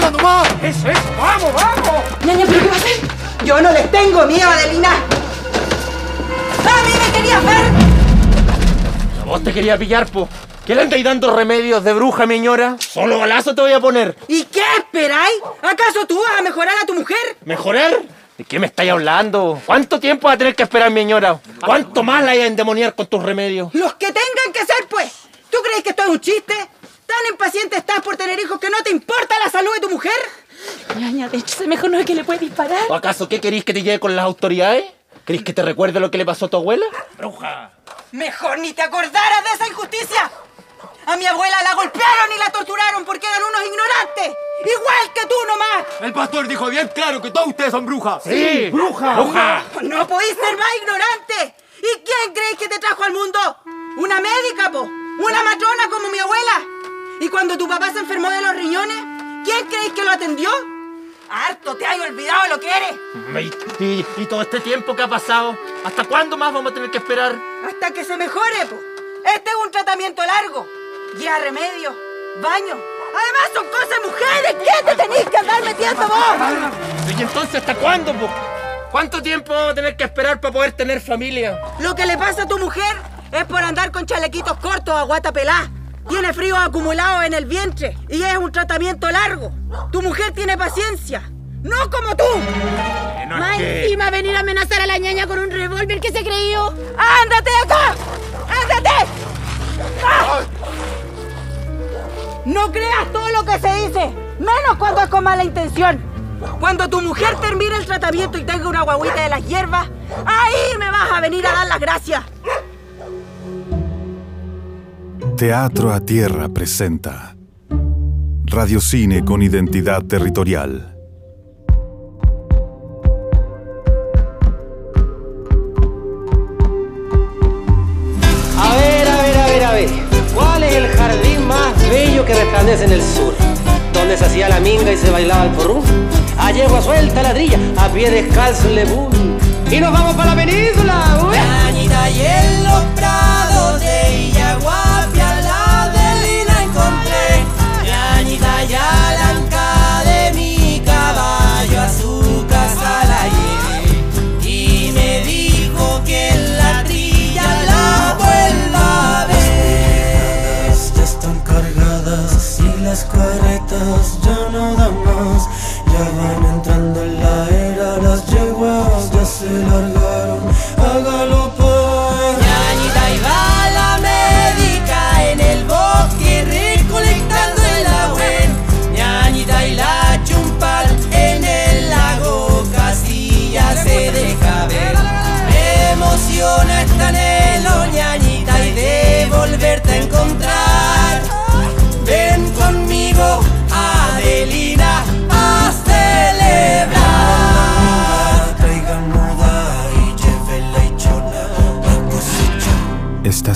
¡Dale nomás! ¡Eso es! ¡Vamos, vamos! Ñaña, ¿pero qué va a hacer? Yo no les tengo miedo, Adelina. ¡A mí me querías ver! A vos te quería pillar, po. ¿Qué le andáis dando remedios de bruja, mi? Solo balazo te voy a poner. ¿Y qué esperáis? ¿Acaso tú vas a mejorar a tu mujer? ¿Mejorar? ¿De qué me estáis hablando? ¿Cuánto tiempo va a tener que esperar, mi ¿Cuánto más la hay a endemoniar con tus remedios? Los que tengan que ser, pues. ¿Tú crees que esto es un chiste? ¿Tan impaciente estás por tener hijos que no te importa la salud de tu mujer? Ñaña, de hecho, mejor no es que le puede disparar. ¿O acaso qué queréis que te lleve con las autoridades? ¿Queréis que te recuerde lo que le pasó a tu abuela? ¡Bruja! Mejor ni te acordaras de esa injusticia. A mi abuela la golpearon y la torturaron porque eran unos ignorantes. Igual que tú nomás. El pastor dijo bien claro que todos ustedes son brujas. ¡Sí! ¡Bruja! ¡Bruja! No podéis ser más ignorante. ¿Y quién creéis que te trajo al mundo? ¿Una médica, po? ¿Una matrona como mi abuela? ¿Y cuando tu papá se enfermó de los riñones? ¿Quién creéis que lo atendió? Harto te hay olvidado lo que eres. ¿Y, y- y todo este tiempo que ha pasado? ¿Hasta cuándo más vamos a tener que esperar? Hasta que se mejore, po. Este es un tratamiento largo. Lleva remedio, baño. Además son cosas mujeres. ¿Qué te tenéis que andar metiendo vos? ¿Y entonces hasta cuándo, po? ¿Cuánto tiempo vamos a tener que esperar para poder tener familia? Lo que le pasa a tu mujer es por andar con chalequitos cortos a guata pelá. Tiene frío acumulado en el vientre y es un tratamiento largo. Tu mujer tiene paciencia, no como tú. no Más encima venir a amenazar a la ñaña con un revólver que se creyó. ¡Ándate acá! ¡Ándate! ¡Ah! No creas todo lo que se dice, menos cuando es con mala intención. Cuando tu mujer termine el tratamiento y tenga una guaguita de las hierbas, ahí me vas a venir a dar las gracias. Teatro a Tierra presenta Radiocine con identidad territorial. A ver, a ver, a ver, a ver. ¿Cuál es el jardín más bello que resplandece en el sur? ¿Dónde se hacía la minga y se bailaba el porrú? A yegua suelta ladrilla, a pie descalzo en Lebún. Y nos vamos para la península. ¡Uy!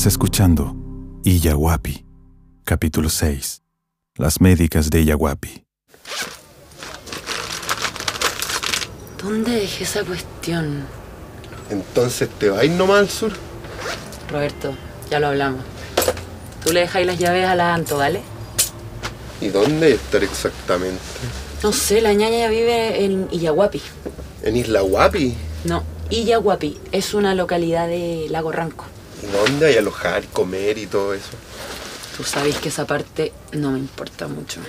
Estás escuchando Iyahuapi, capítulo 6. Las médicas de Iyahuapi. ¿Dónde dejé esa cuestión? Entonces te ir nomás al sur. Roberto, ya lo hablamos. Tú le dejáis las llaves a la Anto, ¿vale? ¿Y dónde estar exactamente? No sé, la ñaña vive en Iyaguapi. ¿En Isla Guapi? No, Iyaguapi es una localidad de Lago Ranco. ¿Y dónde hay alojar, comer y todo eso? Tú sabes que esa parte no me importa mucho.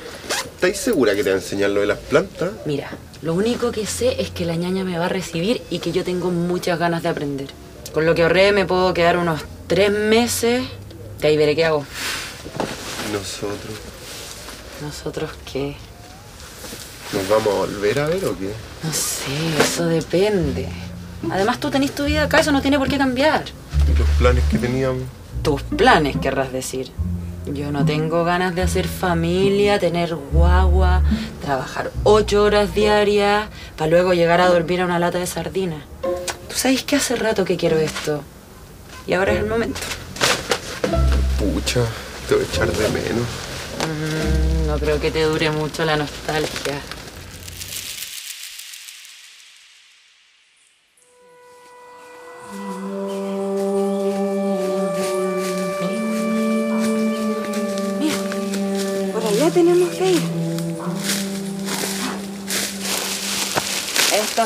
¿Estáis segura que te va a enseñar lo de las plantas? Mira, lo único que sé es que la ñaña me va a recibir y que yo tengo muchas ganas de aprender. Con lo que ahorré me puedo quedar unos tres meses. De ahí veré qué hago. ¿Y nosotros? ¿Nosotros qué? ¿Nos vamos a volver a ver o qué? No sé, eso depende. Además tú tenés tu vida acá, eso no tiene por qué cambiar. ¿Y los planes que teníamos? Tus planes, querrás decir. Yo no tengo ganas de hacer familia, tener guagua, trabajar ocho horas diarias, para luego llegar a dormir a una lata de sardinas. Tú sabes que hace rato que quiero esto. Y ahora es el momento. Pucha, te voy a echar de menos. Mm, no creo que te dure mucho la nostalgia.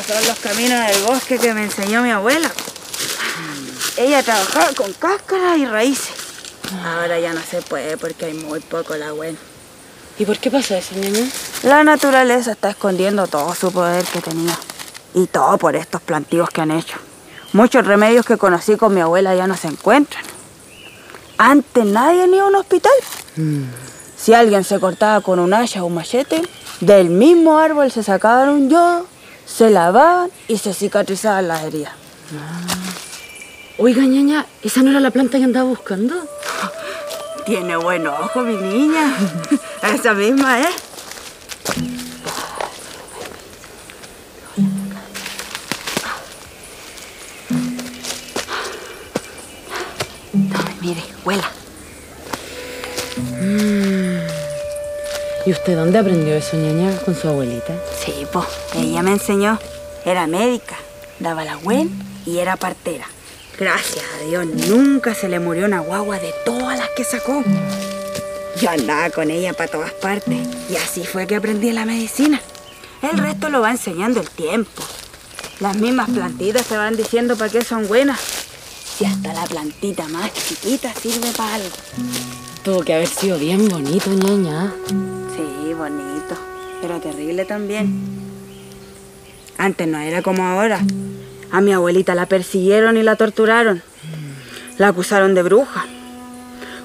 Son los caminos del bosque que me enseñó mi abuela. Ella trabajaba con cáscaras y raíces. Ahora ya no se puede porque hay muy poco la buena. ¿Y por qué pasa eso, ñaña? La naturaleza está escondiendo todo su poder que tenía. Y todo por estos plantíos que han hecho. Muchos remedios que conocí con mi abuela ya no se encuentran. Antes nadie ni a un hospital. Si alguien se cortaba con un hacha o un machete, del mismo árbol se sacaban un yodo, se lavaban y se cicatrizaban las heridas. Oiga, ñaña, ¿esa no era la planta que andaba buscando? Tiene buen ojo, mi niña. Esa misma es. ¿Y usted dónde aprendió eso, ñaña? ¿Con su abuelita? Sí, pues, ella me enseñó. Era médica, daba la buen y era partera. Gracias a Dios, nunca se le murió una guagua de todas las que sacó. Yo andaba con ella para todas partes y así fue que aprendí la medicina. El resto lo va enseñando el tiempo. Las mismas plantitas te van diciendo para qué son buenas. Si hasta la plantita más chiquita sirve para algo. Tuvo que haber sido bien bonito, ñaña. Bonito, pero terrible también. Antes no era como ahora. A mi abuelita la persiguieron y la torturaron. La acusaron de bruja.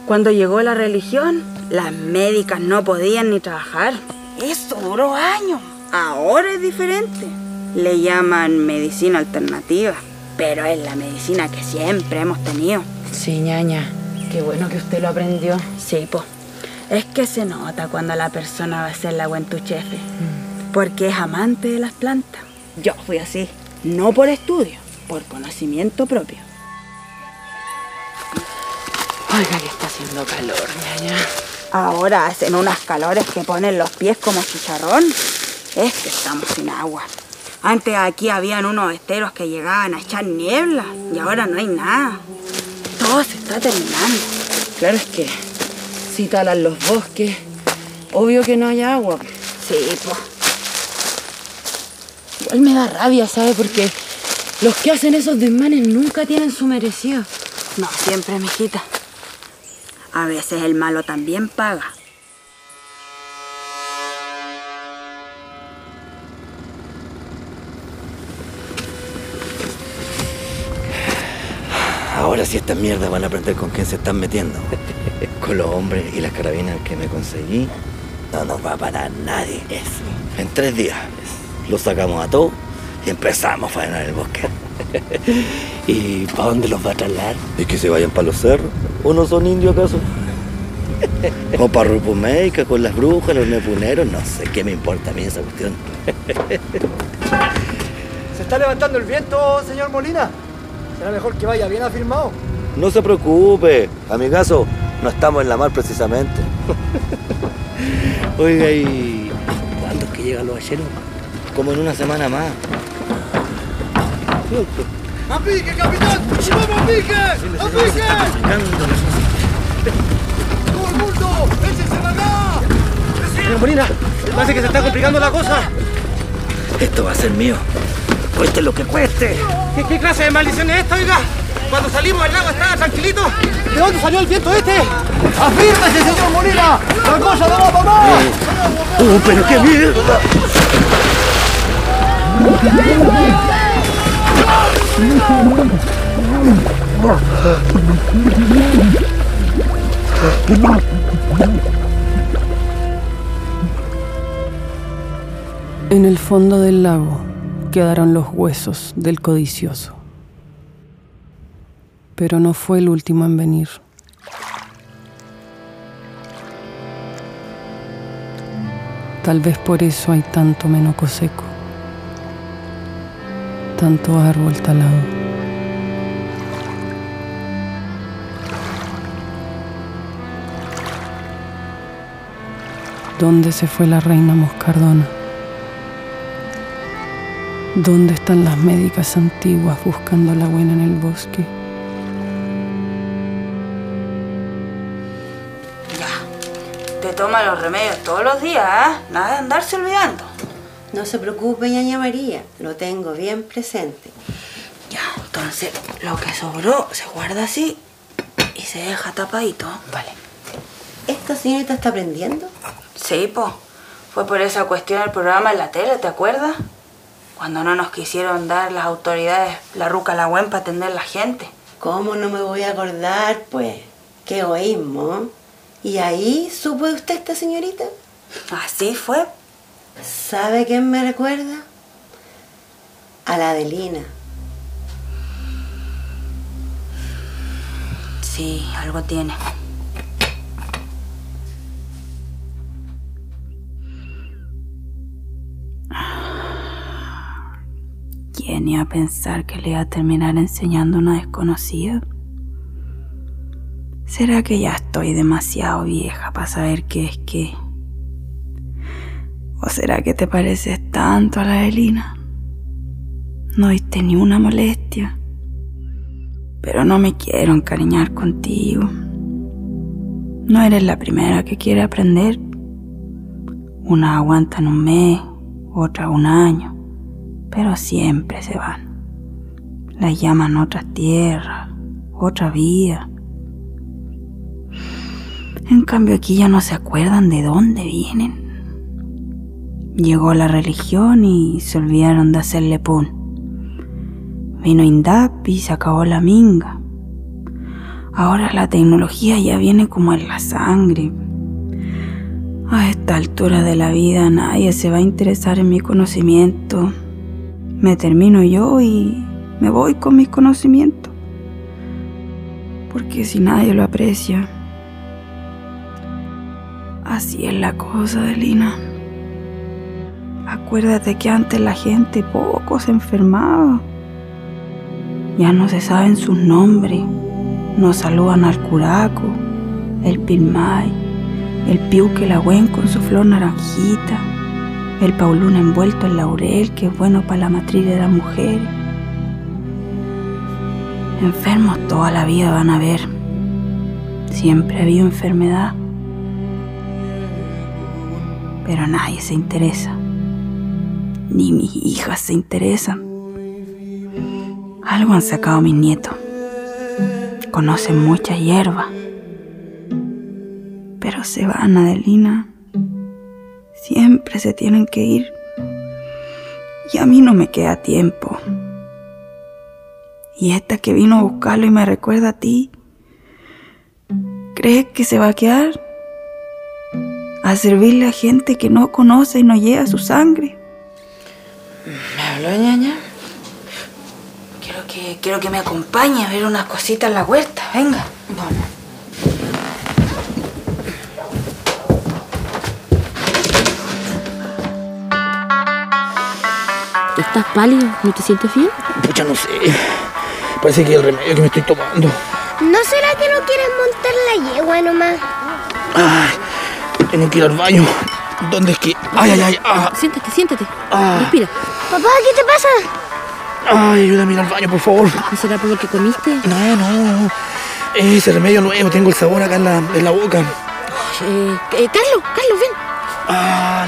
Cuando llegó la religión, las médicas no podían ni trabajar. Eso duró años. Ahora es diferente. Le llaman medicina alternativa, pero es la medicina que siempre hemos tenido. Sí, ñaña. Qué bueno que usted lo aprendió. Sí, po. Es que se nota cuando la persona va a ser la buen tu chefe. Porque es amante de las plantas. Yo fui así. No por estudio, por conocimiento propio. Oiga, que está haciendo calor, ñaña. Ahora hacen unas calores que ponen los pies como chicharrón. Es que estamos sin agua. Antes aquí habían unos esteros que llegaban a echar niebla y ahora no hay nada. Todo se está terminando. Claro es que si talan los bosques, obvio que no hay agua. Sí, pues. Igual me da rabia, ¿sabe? Porque los que hacen esos desmanes nunca tienen su merecido. No siempre, mijita. A veces el malo también paga. Ahora sí estas mierdas van a aprender con quién se están metiendo. Con los hombres y las carabinas que me conseguí, no nos va a parar nadie. Eso. En tres días los sacamos a todos y empezamos a faenar el bosque. ¿Y para dónde los va a trasladar? ¿Y que se vayan para los cerros? ¿O no son indios acaso? O para Rupumeca, con las brujas, los nepuneros, no sé qué me importa a mí esa cuestión. ¿Se está levantando el viento, señor Molina? Será mejor que vaya bien afirmado. No se preocupe, amigazo, no estamos en la mar precisamente. Oiga, ¿y cuándo es que llegan los balleros? Como en una semana más. ¡A pique, capitán! ¡Vamos a pique! ¡A pique! ¡Todo el mundo! ¡Échense para acá! Señor Molina, parece que se está complicando la cosa. Esto va a ser mío. Cueste lo que cueste. ¿Qué, qué clase de maldición es esta, oiga? Cuando salimos del lago estaba tranquilito. ¿De dónde salió el viento este? ¡Afírmese, señor Molina! ¡La cosa no va para más! ¡Oh, pero qué mierda! En el fondo del lago quedaron los huesos del codicioso. Pero no fue el último en venir. Tal vez por eso hay tanto menoco seco, tanto árbol talado. ¿Dónde se fue la reina moscardona? ¿Dónde están las médicas antiguas buscando la buena en el bosque? Te toma los remedios todos los días, ¿ah? Nada de andarse olvidando. No se preocupe, ñaña María, lo tengo bien presente. Ya, entonces lo que sobró se guarda así y se deja tapadito. Vale. ¿Esta señorita está aprendiendo? Sí, po. Fue por esa cuestión del programa en la tele, ¿te acuerdas? Cuando no nos quisieron dar las autoridades la ruca a la buen para atender a la gente. ¿Cómo no me voy a acordar, pues? Qué egoísmo. ¿Y ahí supo usted esta señorita? Así fue. ¿Sabe quién me recuerda? A la Adelina. Sí, algo tiene. ¿Quién iba a pensar que le iba a terminar enseñando una desconocida? ¿Será que ya estoy demasiado vieja para saber qué es qué? ¿O será que te pareces tanto a la Elina? No diste ni una molestia. Pero no me quiero encariñar contigo. No eres la primera que quiere aprender. Una aguantan un mes, otra un año, pero siempre se van. Las llaman otras tierras, otra vida. En cambio aquí ya no se acuerdan de dónde vienen. Llegó la religión y se olvidaron de hacerle pun. Vino Indap y se acabó la minga. Ahora la tecnología ya viene como en la sangre. A esta altura de la vida nadie se va a interesar en mi conocimiento. Me termino yo y me voy con mis conocimientos. Porque si nadie lo aprecia, así es la cosa, Delina. Acuérdate que antes la gente poco se enfermaba. Ya no se saben sus nombres. No saludan al curaco, el pilmay, el piuque lagüen con su flor naranjita, el paulún envuelto en laurel que es bueno para la matriz de las mujeres. Enfermos toda la vida van a ver. Siempre ha habido enfermedad. Pero nadie se interesa. Ni mis hijas se interesan. Algo han sacado mis nietos. Conocen mucha hierba. Pero se van, Adelina. Siempre se tienen que ir. Y a mí no me queda tiempo. Y esta que vino a buscarlo y me recuerda a ti, ¿crees que se va a quedar? A servirle a gente que no conoce y no llega su sangre. ¿Me habló, ñaña? Quiero que, quiero que me acompañe a ver unas cositas en la huerta. Venga. Vamos. ¿Estás pálido? ¿No te sientes bien? Pucha, no sé. Parece que es el remedio que me estoy tomando. ¿No será que no quieres montar la yegua nomás? Ay, tengo que ir al baño. ¿Dónde es que.? Ay, ay, ay. ah, Siéntate, siéntate. Ah. Respira. Papá, ¿qué te pasa? Ay, ayúdame a ir al baño, por favor. ¿No será por lo que comiste? No, no. Ese remedio nuevo, tengo el sabor acá en la, en la boca. Eh, eh, Carlos, Carlos, ven. Ah,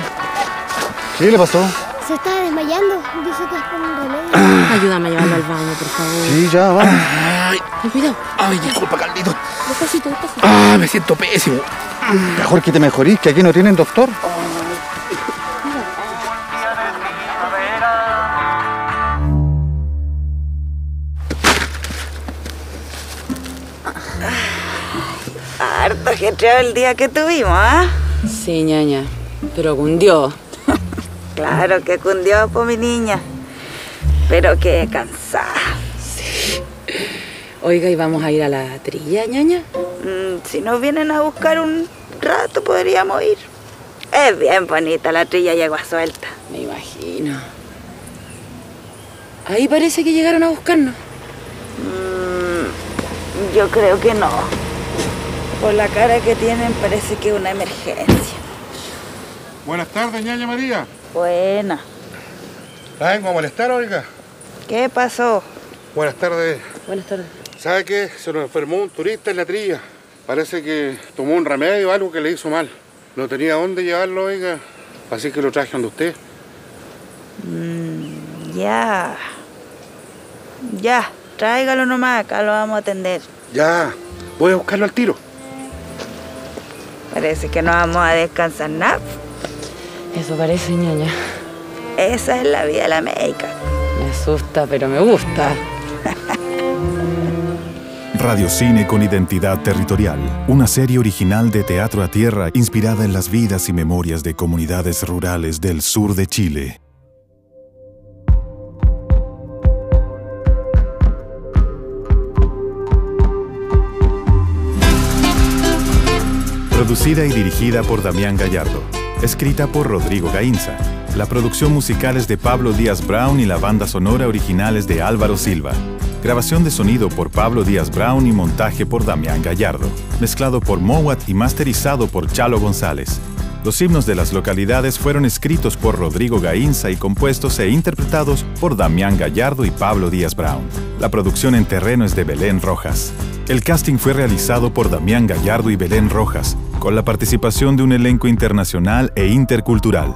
¿Qué le pasó? Se está desmayando. Dice que es por un remedio. Ayúdame a llevarlo al baño, por favor. Sí, ya, vamos. ay, Ten cuidado. ay, disculpa, Carlito. Despacito, despacito. Ah, me siento pésimo. Mejor que te mejorís, que aquí no tienen doctor. Harto ajetreado el día que tuvimos, ¿ah? Sí, ñaña. Pero cundió. Claro que cundió por mi niña. Pero qué cansada. Oiga, ¿y vamos a ir a la trilla, ñaña? Mm, si nos vienen a buscar un rato, podríamos ir. Es bien bonita la trilla yegua suelta. Me imagino. Ahí parece que llegaron a buscarnos. Mm, yo creo que no. Por la cara que tienen parece que es una emergencia. Buenas tardes, ñaña María. Buena. La vengo a molestar, oiga. ¿Qué pasó? Buenas tardes. Buenas tardes. ¿Sabe qué? Se nos enfermó un turista en la trilla. Parece que tomó un remedio o algo que le hizo mal. No tenía dónde llevarlo, oiga. Así que lo traje donde usted. Mm, ya. Ya, tráigalo nomás, acá lo vamos a atender. Ya, voy a buscarlo al tiro. Parece que no vamos a descansar nada. Eso parece, ñaña. Esa es la vida de la médica. Me asusta, pero me gusta. Radiocine con identidad territorial, una serie original de Teatro a Tierra inspirada en las vidas y memorias de comunidades rurales del sur de Chile. Producida y dirigida por Damián Gallardo. Escrita por Rodrigo Gainza. La producción musical es de Pablo Díaz Brown y la banda sonora original es de Álvaro Silva. Grabación de sonido por Pablo Díaz Brown y montaje por Damián Gallardo. Mezclado por Mowat y masterizado por Chalo González. Los himnos de las localidades fueron escritos por Rodrigo Gainza y compuestos e interpretados por Damián Gallardo y Pablo Díaz Brown. La producción en terreno es de Belén Rojas. El casting fue realizado por Damián Gallardo y Belén Rojas, con la participación de un elenco internacional e intercultural.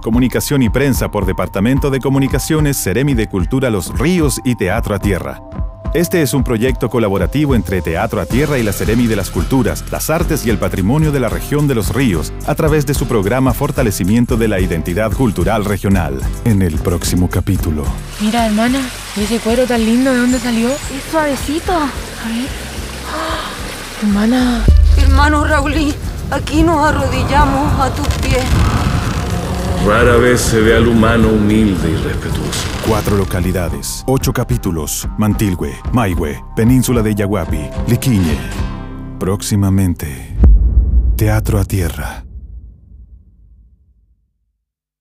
Comunicación y prensa por Departamento de Comunicaciones, Ceremi de Cultura Los Ríos y Teatro a Tierra. Este es un proyecto colaborativo entre Teatro a Tierra y la Ceremi de las Culturas, las Artes y el Patrimonio de la Región de los Ríos, a través de su programa Fortalecimiento de la Identidad Cultural Regional. En el próximo capítulo. Mira, hermana, ese cuero tan lindo, ¿de dónde salió? Es suavecito. A ver. Hermana. Hermano Raulí, aquí nos arrodillamos a tus pies. Rara vez se ve al humano humilde y respetuoso. Cuatro localidades, ocho capítulos. Mantilhue, Maihue, Península de Yaguapi, Liquiñe. Próximamente, Teatro a Tierra.